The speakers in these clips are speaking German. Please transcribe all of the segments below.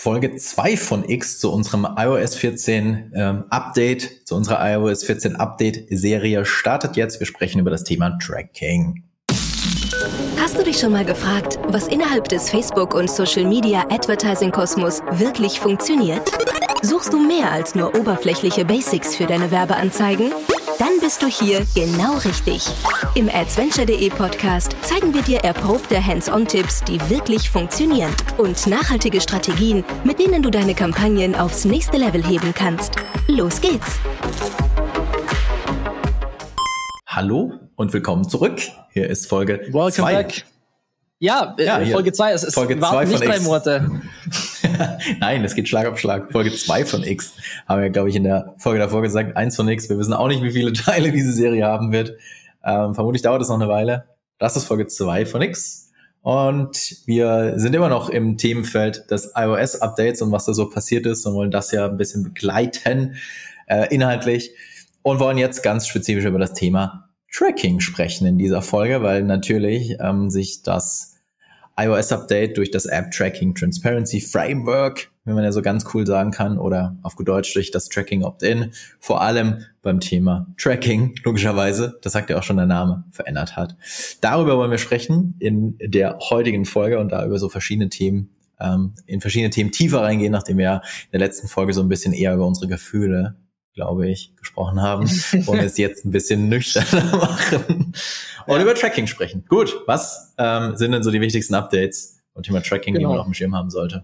Folge 2 von X zu unserem iOS 14 ähm, Update, zu unserer iOS 14 Update Serie startet jetzt. Wir sprechen über das Thema Tracking. Hast du dich schon mal gefragt, was innerhalb des Facebook- und Social-Media Advertising-Kosmos wirklich funktioniert? Suchst du mehr als nur oberflächliche Basics für deine Werbeanzeigen? Dann bist du hier genau richtig. Im Adventure.de Podcast zeigen wir dir erprobte Hands-on-Tipps, die wirklich funktionieren und nachhaltige Strategien, mit denen du deine Kampagnen aufs nächste Level heben kannst. Los geht's! Hallo und willkommen zurück. Hier ist Folge Welcome zwei. back. Ja, äh, ja Folge 2. Es, es Folge warten nicht drei. Monate. Nein, es geht Schlag auf Schlag. Folge 2 von X. Haben wir, glaube ich, in der Folge davor gesagt. Eins von X. Wir wissen auch nicht, wie viele Teile diese Serie haben wird. Ähm, vermutlich dauert es noch eine Weile. Das ist Folge 2 von X. Und wir sind immer noch im Themenfeld des iOS-Updates und was da so passiert ist und wollen das ja ein bisschen begleiten, äh, inhaltlich. Und wollen jetzt ganz spezifisch über das Thema Tracking sprechen in dieser Folge, weil natürlich ähm, sich das iOS-Update durch das App Tracking Transparency Framework, wenn man ja so ganz cool sagen kann, oder auf gut Deutsch durch das Tracking Opt-in, vor allem beim Thema Tracking, logischerweise, das sagt ja auch schon der Name, verändert hat. Darüber wollen wir sprechen in der heutigen Folge und da über so verschiedene Themen, ähm, in verschiedene Themen tiefer reingehen, nachdem wir ja in der letzten Folge so ein bisschen eher über unsere Gefühle glaube ich, gesprochen haben und es jetzt ein bisschen nüchterner machen und ja. über Tracking sprechen. Gut, was ähm, sind denn so die wichtigsten Updates und Thema Tracking, genau. die man auf dem Schirm haben sollte?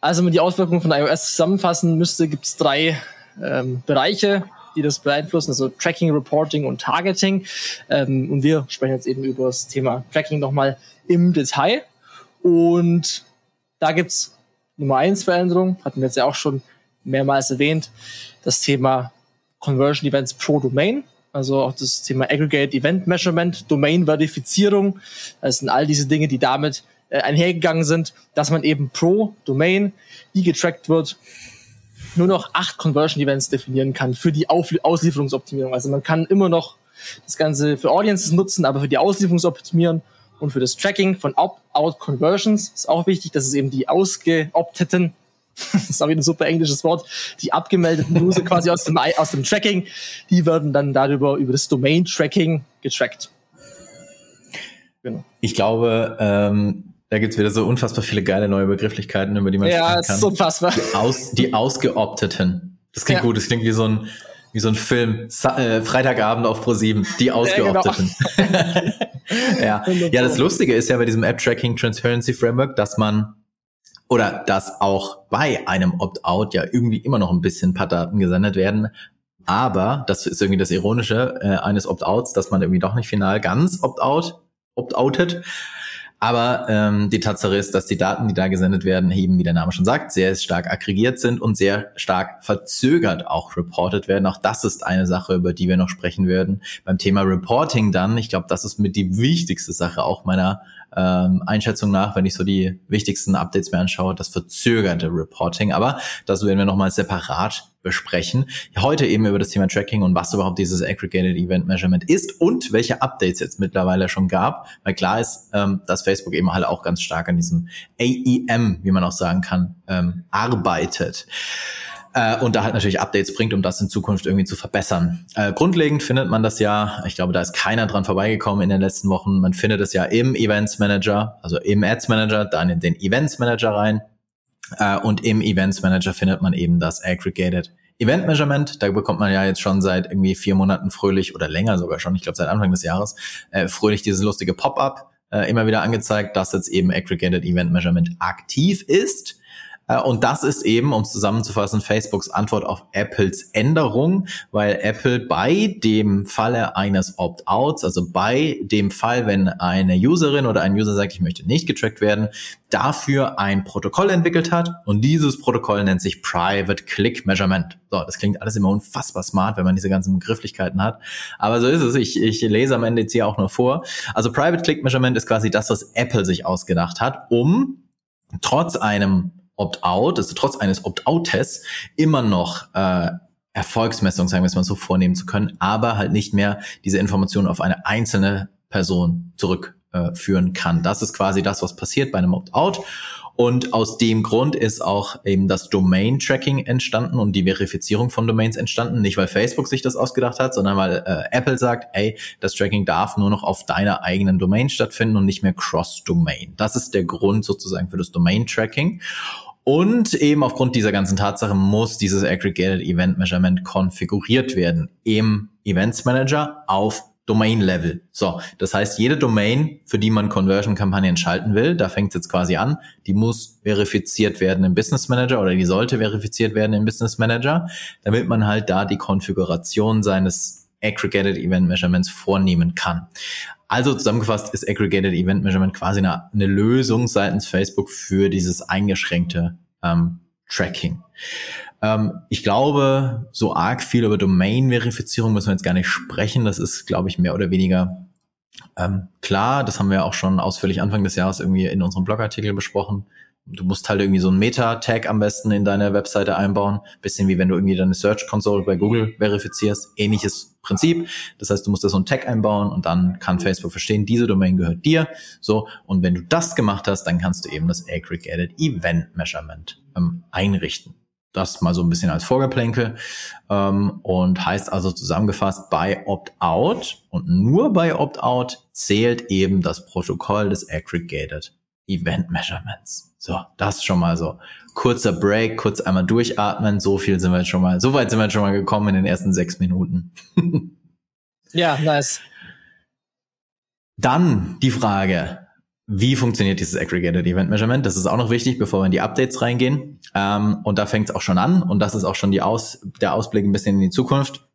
Also, wenn man die Auswirkungen von iOS zusammenfassen müsste, gibt es drei ähm, Bereiche, die das beeinflussen, also Tracking, Reporting und Targeting. Ähm, und wir sprechen jetzt eben über das Thema Tracking nochmal im Detail. Und da gibt's Nummer eins Veränderung, hatten wir jetzt ja auch schon mehrmals erwähnt, das Thema Conversion Events pro Domain, also auch das Thema Aggregate Event Measurement, Domain-Verifizierung. Das sind all diese Dinge, die damit äh, einhergegangen sind, dass man eben pro Domain, die getrackt wird, nur noch acht Conversion Events definieren kann für die Auf Auslieferungsoptimierung. Also man kann immer noch das Ganze für Audiences nutzen, aber für die Auslieferungsoptimieren und für das Tracking von Opt-out-Conversions ist auch wichtig, dass es eben die ausgeopteten das ist auch wieder ein super englisches Wort, die abgemeldeten User quasi aus dem, aus dem Tracking, die werden dann darüber, über das Domain-Tracking getrackt. Genau. Ich glaube, ähm, da gibt's wieder so unfassbar viele geile neue Begrifflichkeiten, über die man ja, sprechen kann. Ja, ist unfassbar. Die, aus, die Ausgeopteten. Das klingt ja. gut, das klingt wie so ein, wie so ein Film. Sa äh, Freitagabend auf Pro 7, die Ausgeopteten. Ja, genau. ja. ja, das Lustige ist ja bei diesem App Tracking Transparency Framework, dass man oder dass auch bei einem Opt-out ja irgendwie immer noch ein bisschen paar Daten gesendet werden. Aber, das ist irgendwie das Ironische äh, eines Opt-outs, dass man irgendwie doch nicht final ganz Opt-out, Opt-outet. Aber ähm, die Tatsache ist, dass die Daten, die da gesendet werden, eben, wie der Name schon sagt, sehr stark aggregiert sind und sehr stark verzögert auch reported werden. Auch das ist eine Sache, über die wir noch sprechen werden. Beim Thema Reporting dann, ich glaube, das ist mit die wichtigste Sache auch meiner ähm, Einschätzung nach, wenn ich so die wichtigsten Updates mir anschaue, das verzögerte Reporting. Aber das werden wir nochmal separat besprechen. Heute eben über das Thema Tracking und was überhaupt dieses Aggregated Event Measurement ist und welche Updates jetzt mittlerweile schon gab. Weil klar ist, ähm, dass Facebook eben halt auch ganz stark an diesem AEM, wie man auch sagen kann, ähm, arbeitet äh, und da halt natürlich Updates bringt, um das in Zukunft irgendwie zu verbessern. Äh, grundlegend findet man das ja, ich glaube, da ist keiner dran vorbeigekommen in den letzten Wochen. Man findet es ja im Events Manager, also im Ads Manager, dann in den Events Manager rein. Äh, und im Events Manager findet man eben das Aggregated Event Measurement, da bekommt man ja jetzt schon seit irgendwie vier Monaten fröhlich oder länger sogar schon, ich glaube seit Anfang des Jahres, äh, fröhlich dieses lustige Pop-up äh, immer wieder angezeigt, dass jetzt eben Aggregated Event Measurement aktiv ist. Äh, und das ist eben, um zusammenzufassen, Facebooks Antwort auf Apples Änderung, weil Apple bei dem Falle eines Opt-outs, also bei dem Fall, wenn eine Userin oder ein User sagt, ich möchte nicht getrackt werden, dafür ein Protokoll entwickelt hat und dieses Protokoll nennt sich Private Click Measurement. So, das klingt alles immer unfassbar smart, wenn man diese ganzen Begrifflichkeiten hat. Aber so ist es. Ich, ich lese am Ende jetzt hier auch nur vor. Also Private Click Measurement ist quasi das, was Apple sich ausgedacht hat, um trotz einem Opt-out, also trotz eines Opt-out-Tests, immer noch äh, Erfolgsmessung, sagen wir es mal so, vornehmen zu können, aber halt nicht mehr diese Informationen auf eine einzelne Person zurück äh, kann. Das ist quasi das, was passiert bei einem Opt-out. Und aus dem Grund ist auch eben das Domain-Tracking entstanden und die Verifizierung von Domains entstanden. Nicht, weil Facebook sich das ausgedacht hat, sondern weil äh, Apple sagt, ey, das Tracking darf nur noch auf deiner eigenen Domain stattfinden und nicht mehr cross-Domain. Das ist der Grund sozusagen für das Domain-Tracking. Und eben aufgrund dieser ganzen Tatsache muss dieses Aggregated Event Measurement konfiguriert werden im Events Manager auf Domain-Level. So, das heißt, jede Domain, für die man Conversion-Kampagnen schalten will, da fängt es jetzt quasi an, die muss verifiziert werden im Business Manager oder die sollte verifiziert werden im Business Manager, damit man halt da die Konfiguration seines Aggregated Event Measurements vornehmen kann. Also zusammengefasst ist Aggregated Event Measurement quasi eine, eine Lösung seitens Facebook für dieses eingeschränkte ähm, Tracking. Ähm, ich glaube, so arg viel über Domain-Verifizierung müssen wir jetzt gar nicht sprechen. Das ist, glaube ich, mehr oder weniger ähm, klar. Das haben wir auch schon ausführlich Anfang des Jahres irgendwie in unserem Blogartikel besprochen. Du musst halt irgendwie so ein Meta-Tag am besten in deine Webseite einbauen. Bisschen wie wenn du irgendwie deine Search Console bei Google verifizierst. Ähnliches Prinzip. Das heißt, du musst da so einen Tag einbauen und dann kann Facebook verstehen, diese Domain gehört dir. So. Und wenn du das gemacht hast, dann kannst du eben das Aggregated Event Measurement ähm, einrichten. Das mal so ein bisschen als Vorgeplänkel ähm, und heißt also zusammengefasst, bei Opt-out und nur bei Opt-out zählt eben das Protokoll des Aggregated Event Measurements. So, das schon mal so. Kurzer Break, kurz einmal durchatmen. So viel sind wir jetzt schon mal, so weit sind wir jetzt schon mal gekommen in den ersten sechs Minuten. ja, nice. Dann die Frage, wie funktioniert dieses Aggregated Event Measurement? Das ist auch noch wichtig, bevor wir in die Updates reingehen. Ähm, und da fängt es auch schon an. Und das ist auch schon die Aus der Ausblick ein bisschen in die Zukunft.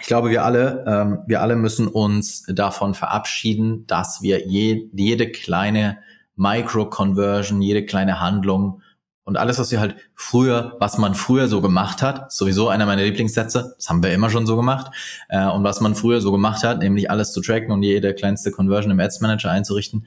Ich glaube, wir alle, ähm, wir alle müssen uns davon verabschieden, dass wir je, jede kleine Micro-Conversion, jede kleine Handlung und alles, was wir halt früher, was man früher so gemacht hat, sowieso einer meiner Lieblingssätze, das haben wir immer schon so gemacht, äh, und was man früher so gemacht hat, nämlich alles zu tracken und jede kleinste Conversion im Ads Manager einzurichten,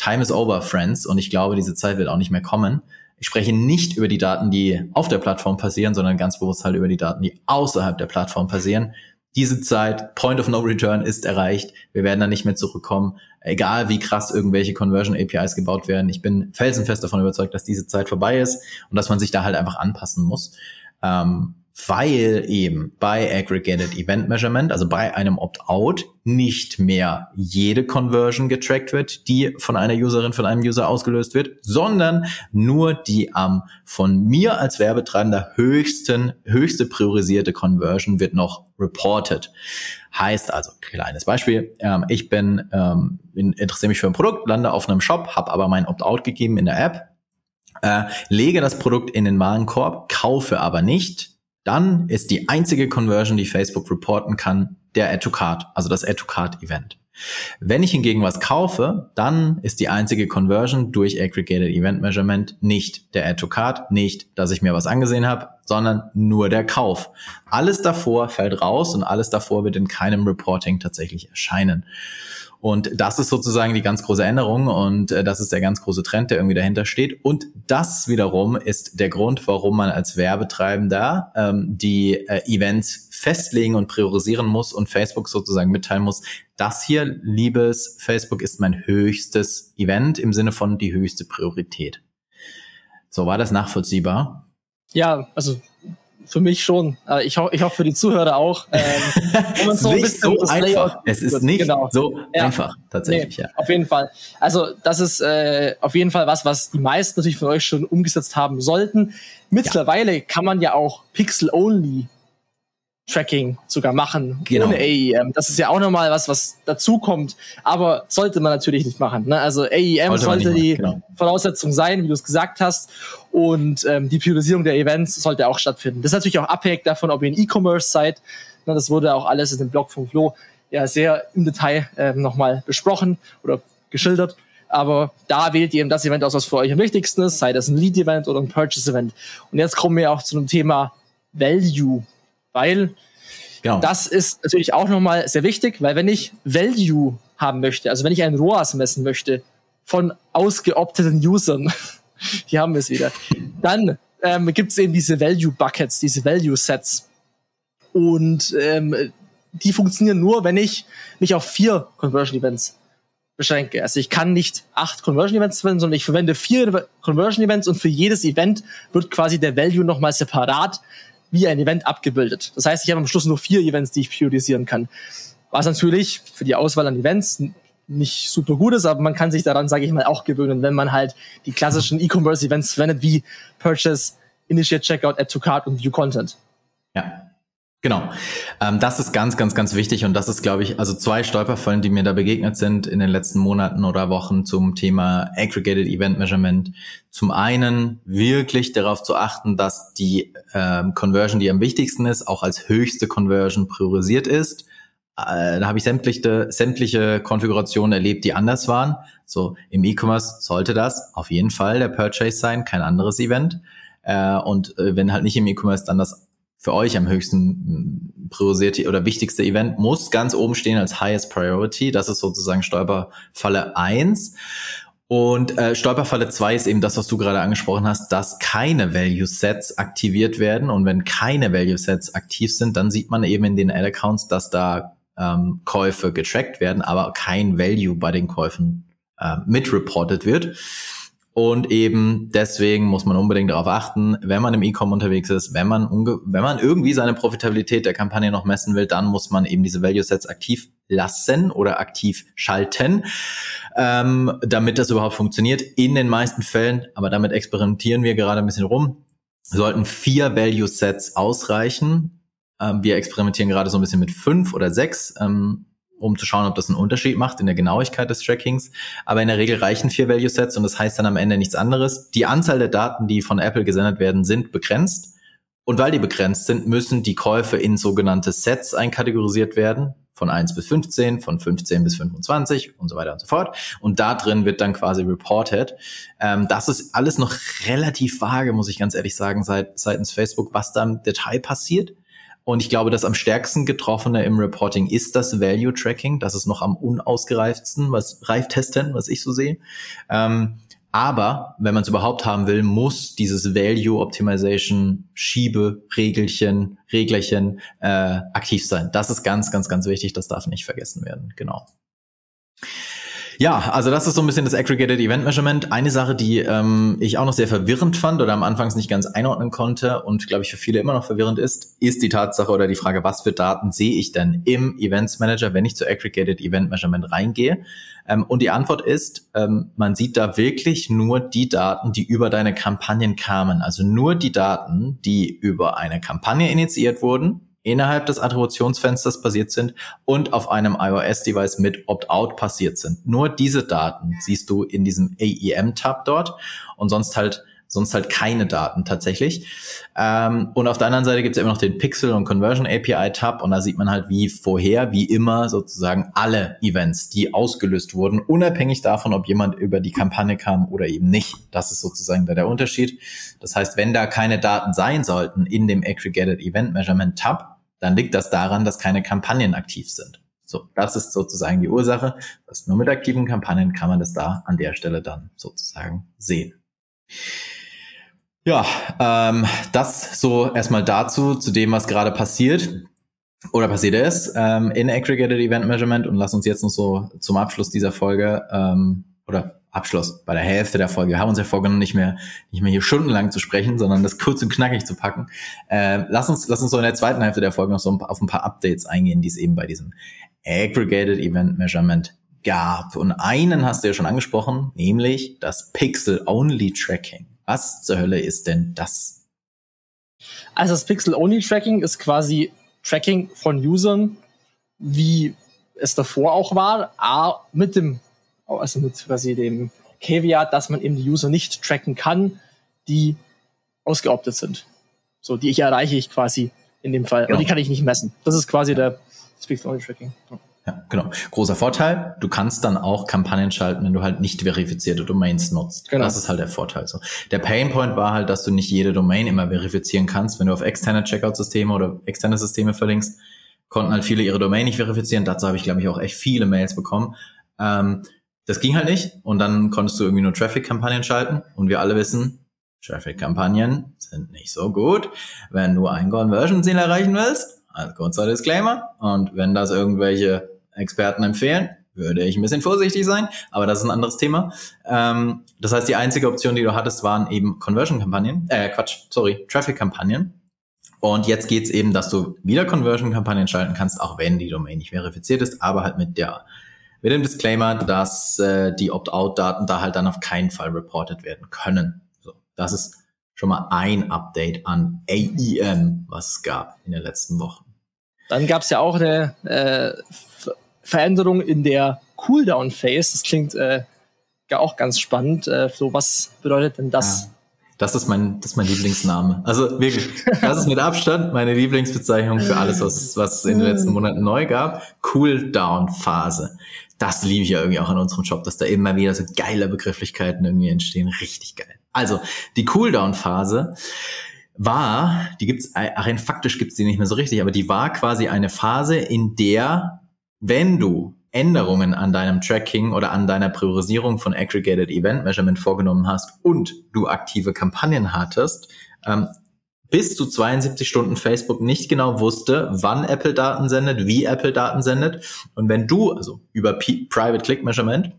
Time is over, Friends. Und ich glaube, diese Zeit wird auch nicht mehr kommen. Ich spreche nicht über die Daten, die auf der Plattform passieren, sondern ganz bewusst halt über die Daten, die außerhalb der Plattform passieren. Diese Zeit, Point of No Return, ist erreicht. Wir werden da nicht mehr zurückkommen. Egal wie krass irgendwelche Conversion APIs gebaut werden. Ich bin felsenfest davon überzeugt, dass diese Zeit vorbei ist und dass man sich da halt einfach anpassen muss. Ähm, weil eben bei Aggregated Event Measurement, also bei einem Opt-out, nicht mehr jede Conversion getrackt wird, die von einer Userin, von einem User ausgelöst wird, sondern nur die am von mir als Werbetreibender höchsten, höchste priorisierte Conversion wird noch reported. Heißt also, kleines Beispiel, ähm, ich bin, ähm, interessiere mich für ein Produkt, lande auf einem Shop, habe aber mein Opt-out gegeben in der App, äh, lege das Produkt in den Warenkorb, kaufe aber nicht, dann ist die einzige Conversion, die Facebook reporten kann, der Add-to-Card, also das Add-to-Card-Event. Wenn ich hingegen was kaufe, dann ist die einzige Conversion durch Aggregated Event Measurement nicht der Add-to-Card, nicht, dass ich mir was angesehen habe, sondern nur der Kauf. Alles davor fällt raus und alles davor wird in keinem Reporting tatsächlich erscheinen. Und das ist sozusagen die ganz große Änderung und äh, das ist der ganz große Trend, der irgendwie dahinter steht. Und das wiederum ist der Grund, warum man als Werbetreibender ähm, die äh, Events festlegen und priorisieren muss und Facebook sozusagen mitteilen muss, das hier, liebes Facebook, ist mein höchstes Event im Sinne von die höchste Priorität. So, war das nachvollziehbar? Ja, also für mich schon. Äh, ich, ho ich hoffe für die Zuhörer auch. Ähm, so es ist nicht so einfach. Es ist nicht genau. so ja. einfach, tatsächlich. Nee, ja. Auf jeden Fall. Also das ist äh, auf jeden Fall was, was die meisten natürlich von euch schon umgesetzt haben sollten. Mittlerweile ja. kann man ja auch Pixel-Only Tracking sogar machen, genau. ohne AEM. Das ist ja auch nochmal was, was dazukommt, aber sollte man natürlich nicht machen. Ne? Also AEM sollte, sollte die genau. Voraussetzung sein, wie du es gesagt hast, und ähm, die Priorisierung der Events sollte auch stattfinden. Das ist natürlich auch abhängig davon, ob ihr ein E-Commerce seid. Ne? Das wurde auch alles in dem Blog von Flo ja sehr im Detail ähm, nochmal besprochen oder geschildert. Aber da wählt ihr eben das Event aus, was für euch am wichtigsten ist, sei das ein Lead-Event oder ein Purchase-Event. Und jetzt kommen wir auch zu einem Thema Value weil genau. das ist natürlich auch nochmal sehr wichtig, weil wenn ich Value haben möchte, also wenn ich einen ROAS messen möchte von ausgeopteten Usern, hier haben wir es wieder, dann ähm, gibt es eben diese Value Buckets, diese Value Sets. Und ähm, die funktionieren nur, wenn ich mich auf vier Conversion Events beschränke. Also ich kann nicht acht Conversion Events verwenden, sondern ich verwende vier Conversion Events und für jedes Event wird quasi der Value nochmal separat wie ein Event abgebildet. Das heißt, ich habe am Schluss nur vier Events, die ich priorisieren kann. Was natürlich für die Auswahl an Events nicht super gut ist, aber man kann sich daran, sage ich mal, auch gewöhnen, wenn man halt die klassischen E-Commerce-Events verwendet, wie Purchase, Initiate Checkout, Add to Cart und View Content. Ja, Genau. Ähm, das ist ganz, ganz, ganz wichtig und das ist, glaube ich, also zwei Stolperfallen, die mir da begegnet sind in den letzten Monaten oder Wochen zum Thema Aggregated Event Measurement. Zum einen wirklich darauf zu achten, dass die ähm, Conversion, die am wichtigsten ist, auch als höchste Conversion priorisiert ist. Äh, da habe ich sämtliche, sämtliche Konfigurationen erlebt, die anders waren. So im E-Commerce sollte das auf jeden Fall der Purchase sein, kein anderes Event. Äh, und äh, wenn halt nicht im E-Commerce, dann das für euch am höchsten priorisierte oder wichtigste Event muss ganz oben stehen als highest priority. Das ist sozusagen Stolperfalle eins Und äh, Stolperfalle zwei ist eben das, was du gerade angesprochen hast, dass keine Value Sets aktiviert werden. Und wenn keine Value Sets aktiv sind, dann sieht man eben in den Ad-Accounts, dass da ähm, Käufe getrackt werden, aber kein Value bei den Käufen äh, mitreported wird. Und eben deswegen muss man unbedingt darauf achten, wenn man im E-Com unterwegs ist, wenn man, wenn man irgendwie seine Profitabilität der Kampagne noch messen will, dann muss man eben diese Value Sets aktiv lassen oder aktiv schalten, ähm, damit das überhaupt funktioniert. In den meisten Fällen, aber damit experimentieren wir gerade ein bisschen rum, sollten vier Value Sets ausreichen. Ähm, wir experimentieren gerade so ein bisschen mit fünf oder sechs. Ähm, um zu schauen, ob das einen Unterschied macht in der Genauigkeit des Trackings. Aber in der Regel reichen vier Value Sets und das heißt dann am Ende nichts anderes. Die Anzahl der Daten, die von Apple gesendet werden, sind begrenzt. Und weil die begrenzt sind, müssen die Käufe in sogenannte Sets einkategorisiert werden. Von 1 bis 15, von 15 bis 25 und so weiter und so fort. Und da drin wird dann quasi reported. Ähm, das ist alles noch relativ vage, muss ich ganz ehrlich sagen, seit, seitens Facebook, was da im Detail passiert. Und ich glaube, das am stärksten getroffene im Reporting ist das Value Tracking. Das ist noch am unausgereiftesten, was Reiftesten, was ich so sehe. Ähm, aber wenn man es überhaupt haben will, muss dieses Value Optimization Schiebe Regelchen, Reglerchen äh, aktiv sein. Das ist ganz, ganz, ganz wichtig. Das darf nicht vergessen werden. Genau. Ja, also das ist so ein bisschen das Aggregated Event Measurement. Eine Sache, die ähm, ich auch noch sehr verwirrend fand oder am Anfangs nicht ganz einordnen konnte und glaube ich für viele immer noch verwirrend ist, ist die Tatsache oder die Frage, was für Daten sehe ich denn im Events Manager, wenn ich zu Aggregated Event Measurement reingehe? Ähm, und die Antwort ist, ähm, man sieht da wirklich nur die Daten, die über deine Kampagnen kamen. Also nur die Daten, die über eine Kampagne initiiert wurden innerhalb des Attributionsfensters passiert sind und auf einem iOS-Device mit Opt-out passiert sind. Nur diese Daten siehst du in diesem AEM-Tab dort und sonst halt sonst halt keine Daten tatsächlich. Ähm, und auf der anderen Seite gibt es immer noch den Pixel und Conversion API Tab und da sieht man halt wie vorher, wie immer sozusagen alle Events, die ausgelöst wurden, unabhängig davon, ob jemand über die Kampagne kam oder eben nicht. Das ist sozusagen da der Unterschied. Das heißt, wenn da keine Daten sein sollten in dem Aggregated Event Measurement Tab, dann liegt das daran, dass keine Kampagnen aktiv sind. So, das ist sozusagen die Ursache. Das nur mit aktiven Kampagnen kann man das da an der Stelle dann sozusagen sehen. Ja, ähm, das so erstmal dazu, zu dem, was gerade passiert oder passiert ist ähm, in Aggregated Event Measurement und lass uns jetzt noch so zum Abschluss dieser Folge ähm, oder Abschluss bei der Hälfte der Folge. Wir haben uns ja vorgenommen, nicht mehr, nicht mehr hier stundenlang zu sprechen, sondern das kurz und knackig zu packen. Äh, lass uns, lass uns so in der zweiten Hälfte der Folge noch so auf ein paar Updates eingehen, die es eben bei diesem Aggregated Event Measurement gab. Und einen hast du ja schon angesprochen, nämlich das Pixel-Only-Tracking. Was zur Hölle ist denn das? Also das Pixel-Only-Tracking ist quasi Tracking von Usern, wie es davor auch war, a, mit dem, also mit quasi dem Caveat, dass man eben die User nicht tracken kann, die ausgeoptet sind. So, die ich erreiche ich quasi in dem Fall. Genau. Und die kann ich nicht messen. Das ist quasi der das Pixel-Only-Tracking. Ja. Ja, genau. Großer Vorteil, du kannst dann auch Kampagnen schalten, wenn du halt nicht verifizierte Domains nutzt. Genau. Das ist halt der Vorteil. So. Der Painpoint war halt, dass du nicht jede Domain immer verifizieren kannst. Wenn du auf externe Checkout-Systeme oder externe Systeme verlinkst, konnten halt viele ihre Domain nicht verifizieren. Dazu habe ich, glaube ich, auch echt viele Mails bekommen. Ähm, das ging halt nicht. Und dann konntest du irgendwie nur Traffic-Kampagnen schalten. Und wir alle wissen, Traffic-Kampagnen sind nicht so gut. Wenn du ein Conversion-Ziel erreichen willst, als kurzer Disclaimer. Und wenn das irgendwelche Experten empfehlen, würde ich ein bisschen vorsichtig sein, aber das ist ein anderes Thema. Ähm, das heißt, die einzige Option, die du hattest, waren eben Conversion-Kampagnen, äh, Quatsch, sorry, Traffic-Kampagnen. Und jetzt geht's eben, dass du wieder Conversion-Kampagnen schalten kannst, auch wenn die Domain nicht verifiziert ist, aber halt mit der mit dem Disclaimer, dass äh, die Opt-out-Daten da halt dann auf keinen Fall reported werden können. So, das ist schon mal ein Update an AEM, was es gab in den letzten Wochen. Dann gab es ja auch eine äh, Veränderung in der Cooldown-Phase. Das klingt äh, auch ganz spannend. Äh, Flo, was bedeutet denn das? Ja. Das ist mein, das ist mein Lieblingsname. Also wirklich, das ist mit Abstand meine Lieblingsbezeichnung für alles, was, was es in den letzten Monaten neu gab. Cooldown-Phase. Das liebe ich ja irgendwie auch an unserem Job, dass da immer wieder so geile Begrifflichkeiten irgendwie entstehen. Richtig geil. Also, die Cooldown-Phase war, die gibt's, rein faktisch gibt's die nicht mehr so richtig, aber die war quasi eine Phase, in der, wenn du Änderungen an deinem Tracking oder an deiner Priorisierung von Aggregated Event Measurement vorgenommen hast und du aktive Kampagnen hattest, ähm, bis zu 72 Stunden Facebook nicht genau wusste, wann Apple Daten sendet, wie Apple Daten sendet. Und wenn du, also über P Private Click Measurement,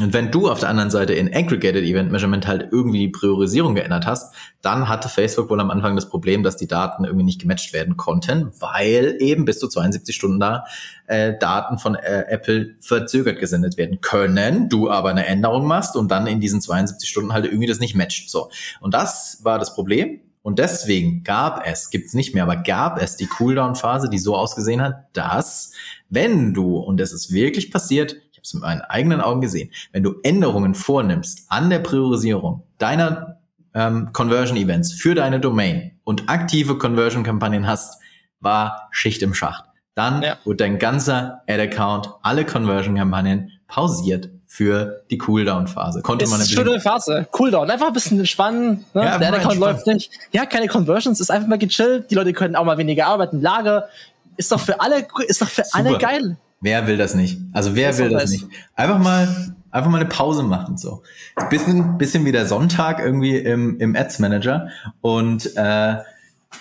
und wenn du auf der anderen Seite in Aggregated Event Measurement halt irgendwie die Priorisierung geändert hast, dann hatte Facebook wohl am Anfang das Problem, dass die Daten irgendwie nicht gematcht werden konnten, weil eben bis zu 72 Stunden da äh, Daten von äh, Apple verzögert gesendet werden können, du aber eine Änderung machst und dann in diesen 72 Stunden halt irgendwie das nicht matcht. So. Und das war das Problem. Und deswegen gab es, gibt's nicht mehr, aber gab es die Cooldown-Phase, die so ausgesehen hat, dass wenn du, und es ist wirklich passiert, habe es mit meinen eigenen Augen gesehen, wenn du Änderungen vornimmst an der Priorisierung deiner ähm, Conversion-Events für deine Domain und aktive Conversion-Kampagnen hast, war Schicht im Schacht. Dann ja. wird dein ganzer Ad-Account, alle Conversion-Kampagnen pausiert für die Cooldown-Phase. Konnte ist man eine schöne Phase. Cooldown. Einfach ein bisschen entspannen. Ne? Ja, Der Account läuft nicht. Ja, keine Conversions. Ist einfach mal gechillt. Die Leute können auch mal weniger arbeiten. Lager. Ist doch für alle, ist doch für Super. alle geil. Wer will das nicht? Also wer das will das nicht? Einfach mal, einfach mal eine Pause machen, so. Bisschen, bisschen wie der Sonntag irgendwie im, im Ads Manager und, äh,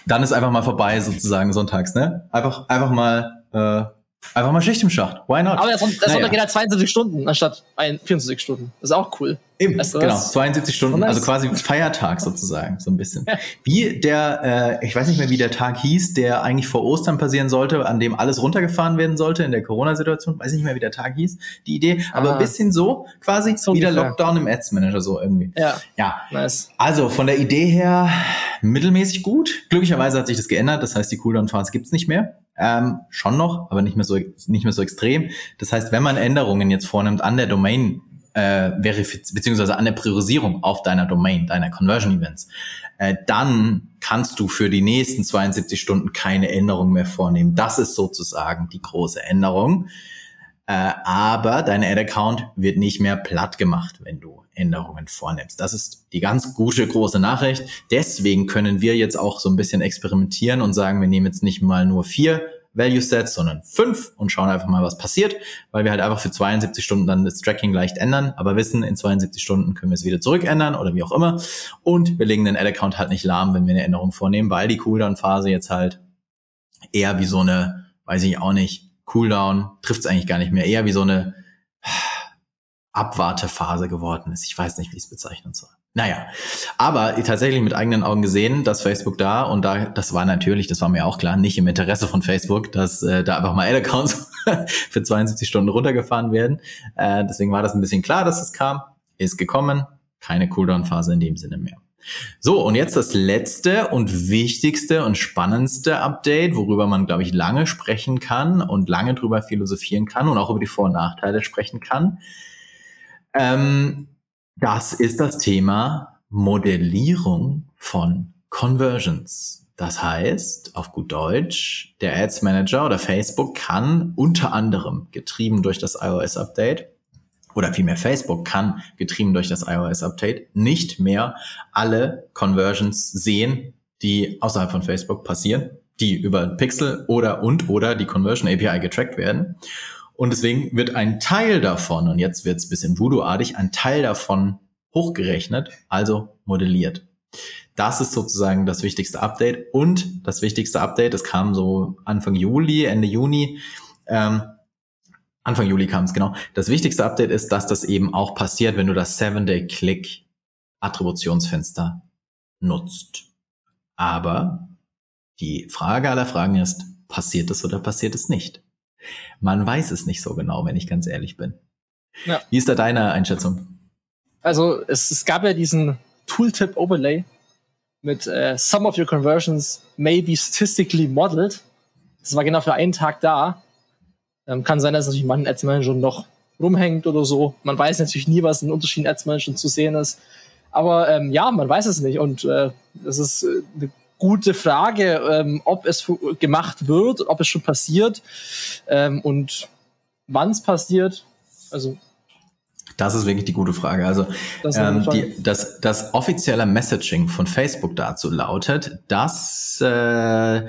dann ist einfach mal vorbei sozusagen sonntags, ne? Einfach, einfach mal, äh, Einfach mal Schicht im Schacht. Why not? Aber das, das naja. geht halt 72 Stunden anstatt 24 Stunden. Das ist auch cool. Eben, weißt du genau. 72 Stunden, also quasi Feiertag sozusagen, so ein bisschen. Ja. Wie der, äh, ich weiß nicht mehr, wie der Tag hieß, der eigentlich vor Ostern passieren sollte, an dem alles runtergefahren werden sollte in der Corona-Situation. Weiß nicht mehr, wie der Tag hieß, die Idee. Aber ah. ein bisschen so, quasi so wie der Lockdown im Ads Manager, so irgendwie. Ja. Ja. Nice. Also von der Idee her mittelmäßig gut. Glücklicherweise hat sich das geändert. Das heißt, die Cooldown-Phase gibt's nicht mehr. Ähm, schon noch, aber nicht mehr so nicht mehr so extrem. Das heißt, wenn man Änderungen jetzt vornimmt an der Domain äh, verifiz beziehungsweise an der Priorisierung auf deiner Domain, deiner Conversion Events, äh, dann kannst du für die nächsten 72 Stunden keine Änderung mehr vornehmen. Das ist sozusagen die große Änderung. Äh, aber dein Ad-Account wird nicht mehr platt gemacht, wenn du Änderungen vornimmst. Das ist die ganz gute große Nachricht. Deswegen können wir jetzt auch so ein bisschen experimentieren und sagen, wir nehmen jetzt nicht mal nur vier Value Sets, sondern fünf und schauen einfach mal, was passiert, weil wir halt einfach für 72 Stunden dann das Tracking leicht ändern, aber wissen, in 72 Stunden können wir es wieder zurückändern oder wie auch immer. Und wir legen den Ad-Account halt nicht lahm, wenn wir eine Änderung vornehmen, weil die Cooldown-Phase jetzt halt eher wie so eine, weiß ich auch nicht, Cooldown trifft es eigentlich gar nicht mehr, eher wie so eine Abwartephase geworden ist. Ich weiß nicht, wie ich es bezeichnen soll. Naja, aber tatsächlich mit eigenen Augen gesehen, dass Facebook da und da, das war natürlich, das war mir auch klar, nicht im Interesse von Facebook, dass äh, da einfach mal Ad-Accounts für 72 Stunden runtergefahren werden. Äh, deswegen war das ein bisschen klar, dass es kam, ist gekommen, keine Cooldown-Phase in dem Sinne mehr. So, und jetzt das letzte und wichtigste und spannendste Update, worüber man, glaube ich, lange sprechen kann und lange drüber philosophieren kann und auch über die Vor- und Nachteile sprechen kann. Ähm, das ist das Thema Modellierung von Conversions. Das heißt, auf gut Deutsch, der Ads Manager oder Facebook kann unter anderem, getrieben durch das iOS-Update, oder vielmehr Facebook kann, getrieben durch das iOS-Update, nicht mehr alle Conversions sehen, die außerhalb von Facebook passieren, die über Pixel oder und oder die Conversion API getrackt werden. Und deswegen wird ein Teil davon, und jetzt wird es bisschen Voodoo-artig, ein Teil davon hochgerechnet, also modelliert. Das ist sozusagen das wichtigste Update. Und das wichtigste Update, das kam so Anfang Juli, Ende Juni, ähm, Anfang Juli kam es, genau. Das wichtigste Update ist, dass das eben auch passiert, wenn du das 7-Day-Click-Attributionsfenster nutzt. Aber die Frage aller Fragen ist, passiert es oder passiert es nicht? Man weiß es nicht so genau, wenn ich ganz ehrlich bin. Ja. Wie ist da deine Einschätzung? Also es, es gab ja diesen Tooltip-Overlay mit äh, Some of your conversions may be statistically modeled. Das war genau für einen Tag da. Ähm, kann sein, dass natürlich man Ads Manager noch rumhängt oder so. Man weiß natürlich nie, was in unterschiedlichen Ads Manager zu sehen ist. Aber ähm, ja, man weiß es nicht. Und äh, das ist äh, eine gute Frage, ähm, ob es gemacht wird, ob es schon passiert ähm, und wann es passiert. Also das ist wirklich die gute Frage. Also das, ähm, die, das, das offizielle Messaging von Facebook dazu lautet, dass äh,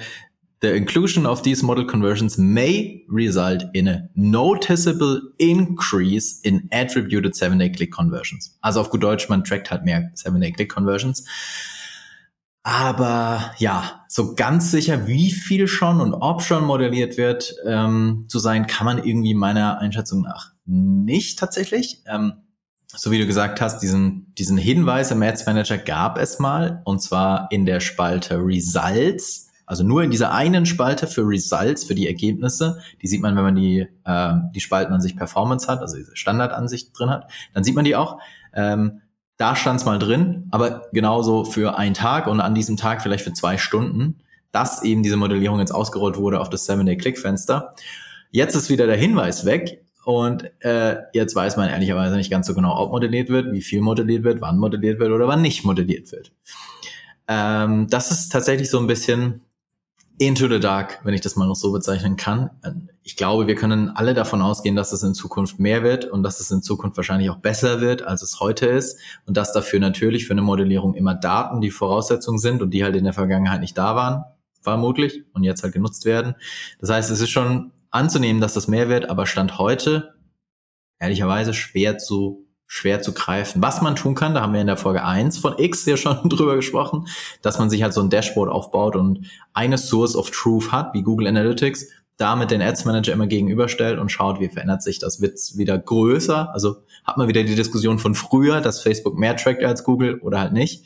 The inclusion of these model conversions may result in a noticeable increase in attributed 7-day click conversions. Also auf gut Deutsch, man trackt halt mehr 7-day click conversions. Aber ja, so ganz sicher, wie viel schon und ob schon modelliert wird, ähm, zu sein, kann man irgendwie meiner Einschätzung nach nicht tatsächlich. Ähm, so wie du gesagt hast, diesen, diesen Hinweis im Ads Manager gab es mal, und zwar in der Spalte Results also nur in dieser einen Spalte für Results, für die Ergebnisse, die sieht man, wenn man die, äh, die Spaltenansicht Performance hat, also diese Standardansicht drin hat, dann sieht man die auch. Ähm, da stand es mal drin, aber genauso für einen Tag und an diesem Tag vielleicht für zwei Stunden, dass eben diese Modellierung jetzt ausgerollt wurde auf das 7-Day-Click-Fenster. Jetzt ist wieder der Hinweis weg und äh, jetzt weiß man ehrlicherweise nicht ganz so genau, ob modelliert wird, wie viel modelliert wird, wann modelliert wird oder wann nicht modelliert wird. Ähm, das ist tatsächlich so ein bisschen Into the Dark, wenn ich das mal noch so bezeichnen kann. Ich glaube, wir können alle davon ausgehen, dass es in Zukunft mehr wird und dass es in Zukunft wahrscheinlich auch besser wird, als es heute ist. Und dass dafür natürlich für eine Modellierung immer Daten die Voraussetzungen sind und die halt in der Vergangenheit nicht da waren, vermutlich, und jetzt halt genutzt werden. Das heißt, es ist schon anzunehmen, dass das mehr wird, aber Stand heute, ehrlicherweise, schwer zu schwer zu greifen. Was man tun kann, da haben wir in der Folge 1 von X ja schon drüber gesprochen, dass man sich halt so ein Dashboard aufbaut und eine Source of Truth hat, wie Google Analytics, damit den Ads Manager immer gegenüberstellt und schaut, wie verändert sich das. Wird wieder größer? Also hat man wieder die Diskussion von früher, dass Facebook mehr trackt als Google oder halt nicht.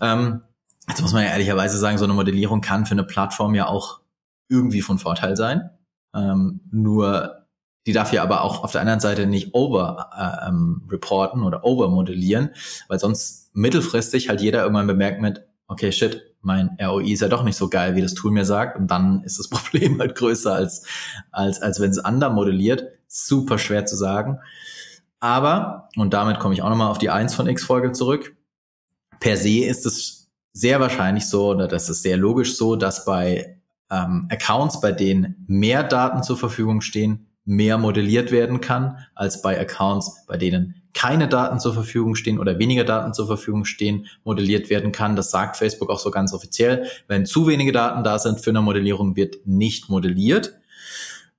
Ähm, jetzt muss man ja ehrlicherweise sagen, so eine Modellierung kann für eine Plattform ja auch irgendwie von Vorteil sein. Ähm, nur die darf ja aber auch auf der anderen Seite nicht over äh, ähm, reporten oder over modellieren, weil sonst mittelfristig halt jeder irgendwann bemerkt mit, okay, shit, mein ROI ist ja doch nicht so geil, wie das Tool mir sagt, und dann ist das Problem halt größer als, als, als wenn es ander modelliert. Super schwer zu sagen. Aber, und damit komme ich auch nochmal auf die 1 von X-Folge zurück, per se ist es sehr wahrscheinlich so, oder das ist sehr logisch so, dass bei ähm, Accounts, bei denen mehr Daten zur Verfügung stehen, mehr modelliert werden kann als bei Accounts, bei denen keine Daten zur Verfügung stehen oder weniger Daten zur Verfügung stehen, modelliert werden kann. Das sagt Facebook auch so ganz offiziell. Wenn zu wenige Daten da sind für eine Modellierung, wird nicht modelliert.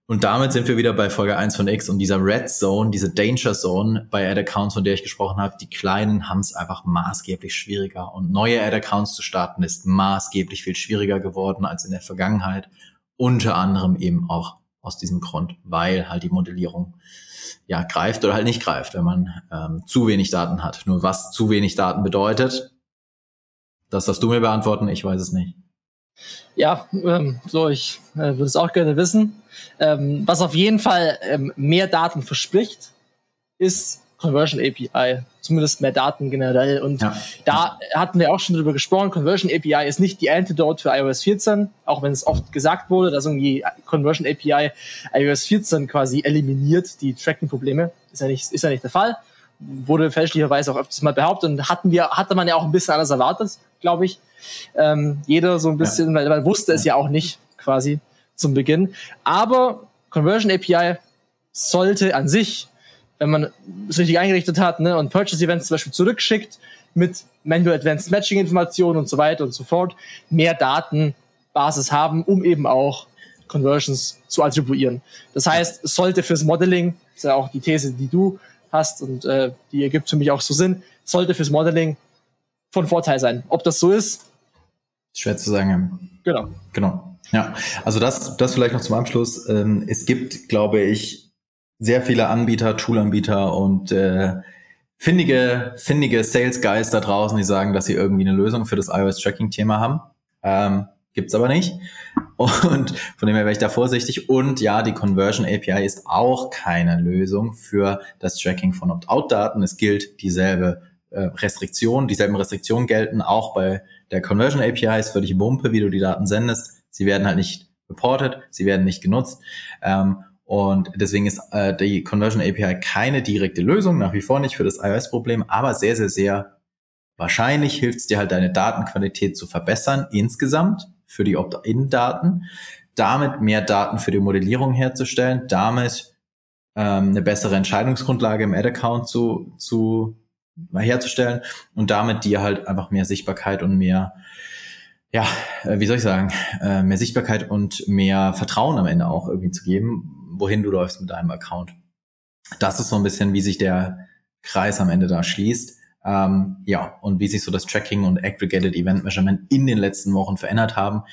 Und damit sind wir wieder bei Folge 1 von X und dieser Red Zone, diese Danger Zone bei Ad-Accounts, von der ich gesprochen habe. Die Kleinen haben es einfach maßgeblich schwieriger. Und neue Ad-Accounts zu starten ist maßgeblich viel schwieriger geworden als in der Vergangenheit. Unter anderem eben auch aus diesem Grund, weil halt die Modellierung ja greift oder halt nicht greift, wenn man ähm, zu wenig Daten hat. Nur was zu wenig Daten bedeutet, das darfst du mir beantworten, ich weiß es nicht. Ja, ähm, so, ich äh, würde es auch gerne wissen. Ähm, was auf jeden Fall ähm, mehr Daten verspricht, ist Conversion API, zumindest mehr Daten generell. Und ja. da hatten wir auch schon drüber gesprochen, Conversion API ist nicht die Antidote für iOS 14, auch wenn es oft gesagt wurde, dass irgendwie Conversion API iOS 14 quasi eliminiert die Tracking-Probleme. Ist ja nicht, ist ja nicht der Fall. Wurde fälschlicherweise auch öfters mal behauptet und hatten wir, hatte man ja auch ein bisschen anders erwartet, glaube ich. Ähm, jeder so ein bisschen, ja. weil man wusste es ja auch nicht quasi zum Beginn. Aber Conversion API sollte an sich wenn man es richtig eingerichtet hat ne, und Purchase Events zum Beispiel zurückschickt mit Manual Advanced Matching Informationen und so weiter und so fort, mehr Datenbasis haben, um eben auch Conversions zu attribuieren. Das heißt, es sollte fürs Modeling, das ist ja auch die These, die du hast und äh, die ergibt für mich auch so Sinn, sollte fürs Modeling von Vorteil sein. Ob das so ist? Schwer zu sagen. Genau. Genau. Ja, also das, das vielleicht noch zum Abschluss. Ähm, es gibt, glaube ich, sehr viele Anbieter, Toolanbieter und äh, findige, findige Sales Guys da draußen, die sagen, dass sie irgendwie eine Lösung für das iOS-Tracking-Thema haben. Ähm, gibt's aber nicht. Und von dem her wäre ich da vorsichtig. Und ja, die Conversion API ist auch keine Lösung für das Tracking von Opt-out-Daten. Es gilt dieselbe äh, Restriktion, dieselben Restriktionen gelten auch bei der Conversion API. Ist völlig Wumpe, wie du die Daten sendest. Sie werden halt nicht reported, sie werden nicht genutzt. Ähm, und deswegen ist äh, die Conversion API keine direkte Lösung, nach wie vor nicht für das iOS-Problem, aber sehr, sehr, sehr wahrscheinlich hilft es dir halt, deine Datenqualität zu verbessern insgesamt für die Opt-in-Daten, damit mehr Daten für die Modellierung herzustellen, damit ähm, eine bessere Entscheidungsgrundlage im Ad-Account zu, zu herzustellen und damit dir halt einfach mehr Sichtbarkeit und mehr ja, äh, wie soll ich sagen, äh, mehr Sichtbarkeit und mehr Vertrauen am Ende auch irgendwie zu geben, wohin du läufst mit deinem Account. Das ist so ein bisschen, wie sich der Kreis am Ende da schließt. Ähm, ja, und wie sich so das Tracking und Aggregated Event Measurement in den letzten Wochen verändert haben.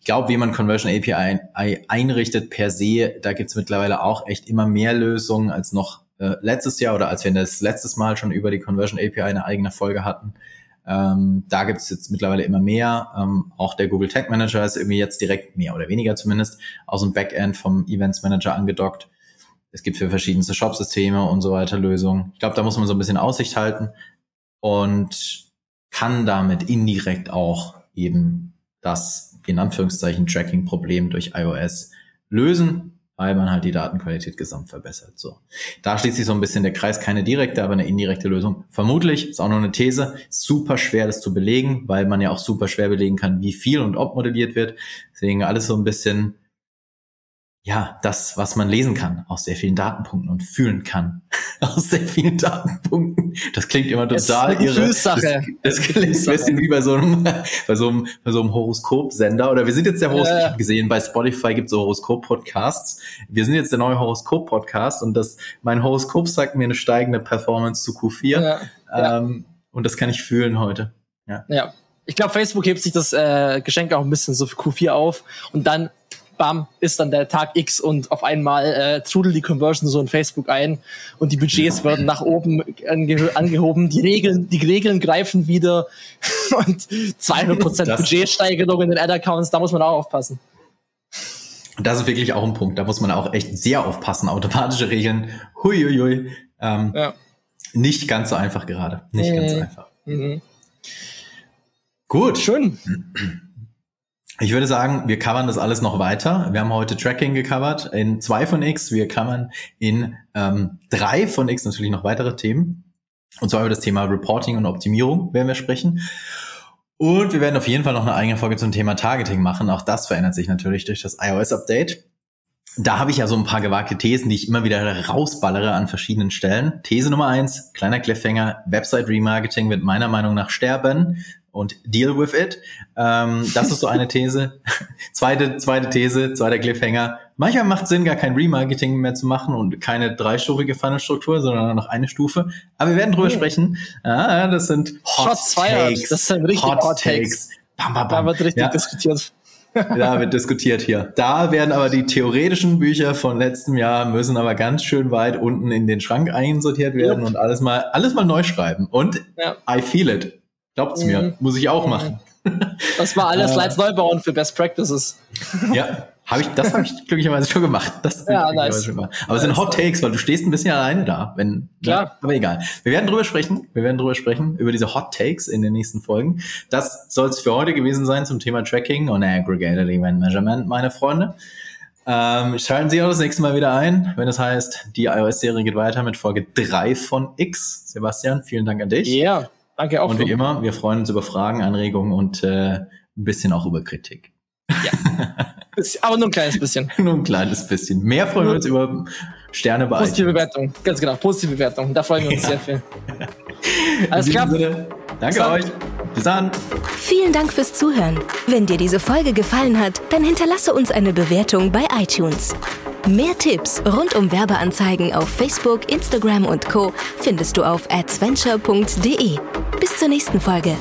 Ich glaube, wie man Conversion API einrichtet per se, da gibt's mittlerweile auch echt immer mehr Lösungen als noch äh, letztes Jahr oder als wir das letztes Mal schon über die Conversion API eine eigene Folge hatten. Ähm, da gibt es jetzt mittlerweile immer mehr. Ähm, auch der Google Tag Manager ist irgendwie jetzt direkt mehr oder weniger zumindest aus dem Backend vom Events Manager angedockt. Es gibt für verschiedenste Shop-Systeme und so weiter Lösungen. Ich glaube, da muss man so ein bisschen Aussicht halten und kann damit indirekt auch eben das in Anführungszeichen Tracking-Problem durch iOS lösen weil man halt die Datenqualität gesamt verbessert. So. Da schließt sich so ein bisschen der Kreis, keine direkte, aber eine indirekte Lösung. Vermutlich, ist auch nur eine These, super schwer das zu belegen, weil man ja auch super schwer belegen kann, wie viel und ob modelliert wird. Deswegen alles so ein bisschen ja, das, was man lesen kann aus sehr vielen Datenpunkten und fühlen kann aus sehr vielen Datenpunkten. Das klingt immer total das irre. Das, das klingt ein bisschen wie bei so einem, bei so einem, bei so einem Horoskopsender. Oder wir sind jetzt der Horoskop, ja. ich habe gesehen, bei Spotify gibt es so Horoskop-Podcasts. Wir sind jetzt der neue Horoskop-Podcast und das, mein Horoskop sagt mir eine steigende Performance zu Q4. Ja, ja. Ähm, und das kann ich fühlen heute. Ja. ja. Ich glaube, Facebook hebt sich das äh, Geschenk auch ein bisschen so für Q4 auf und dann bam, ist dann der Tag X und auf einmal äh, trudelt die Conversion so in Facebook ein und die Budgets werden nach oben ange angehoben, die Regeln, die Regeln greifen wieder und 200% Budgetsteigerung in den Ad-Accounts, da muss man auch aufpassen. Das ist wirklich auch ein Punkt, da muss man auch echt sehr aufpassen. Automatische Regeln, huiuiui, ähm, ja. nicht ganz so einfach gerade, nicht mhm. ganz so einfach. Mhm. Gut. Schön. Ich würde sagen, wir covern das alles noch weiter. Wir haben heute Tracking gecovert in zwei von X. Wir covern in ähm, drei von X natürlich noch weitere Themen. Und zwar über das Thema Reporting und Optimierung werden wir sprechen. Und wir werden auf jeden Fall noch eine eigene Folge zum Thema Targeting machen. Auch das verändert sich natürlich durch das iOS-Update. Da habe ich ja so ein paar gewagte Thesen, die ich immer wieder rausballere an verschiedenen Stellen. These Nummer eins, kleiner Cliffhanger, Website Remarketing wird meiner Meinung nach sterben und deal with it. Ähm, das ist so eine These. zweite, zweite These, zweiter Cliffhanger. Manchmal macht es Sinn, gar kein Remarketing mehr zu machen und keine dreistufige Funnelstruktur, sondern nur noch eine Stufe. Aber wir werden drüber oh. sprechen. Ah, das sind Hot Shots Takes. Das sind richtig Hot, Hot Takes. Bam, bam, bam. Da wird richtig ja. diskutiert. da wird diskutiert hier. Da werden aber die theoretischen Bücher von letztem Jahr müssen aber ganz schön weit unten in den Schrank einsortiert werden yep. und alles mal, alles mal neu schreiben. Und ja. I feel it. Glaubt's mhm. mir, muss ich auch mhm. machen. Das war alles äh, Slides neu bauen für Best Practices. Ja, habe ich, das habe ich glücklicherweise schon gemacht. Das ja, nice. schon gemacht. Aber es sind Hot Takes, weil du stehst ein bisschen alleine da. Wenn, ne? Klar. Ne? Aber egal. Wir werden drüber sprechen. Wir werden drüber sprechen, über diese Hot Takes in den nächsten Folgen. Das soll es für heute gewesen sein zum Thema Tracking und Aggregated Event Measurement, meine Freunde. Ähm, schalten Sie auch das nächste Mal wieder ein, wenn es heißt, die iOS-Serie geht weiter mit Folge 3 von X. Sebastian, vielen Dank an dich. Ja. Danke auch. Und wie immer, wir freuen uns über Fragen, Anregungen und äh, ein bisschen auch über Kritik. Ja. Aber nur ein kleines bisschen. nur ein kleines bisschen. Mehr freuen wir uns über Sterne bei Positive Bewertung, ganz genau. Positive Bewertung. Da freuen wir uns ja. sehr viel. Alles klar. Danke euch. Bis dann. Vielen Dank fürs Zuhören. Wenn dir diese Folge gefallen hat, dann hinterlasse uns eine Bewertung bei iTunes. Mehr Tipps rund um Werbeanzeigen auf Facebook, Instagram und Co. findest du auf adventure.de. Bis zur nächsten Folge.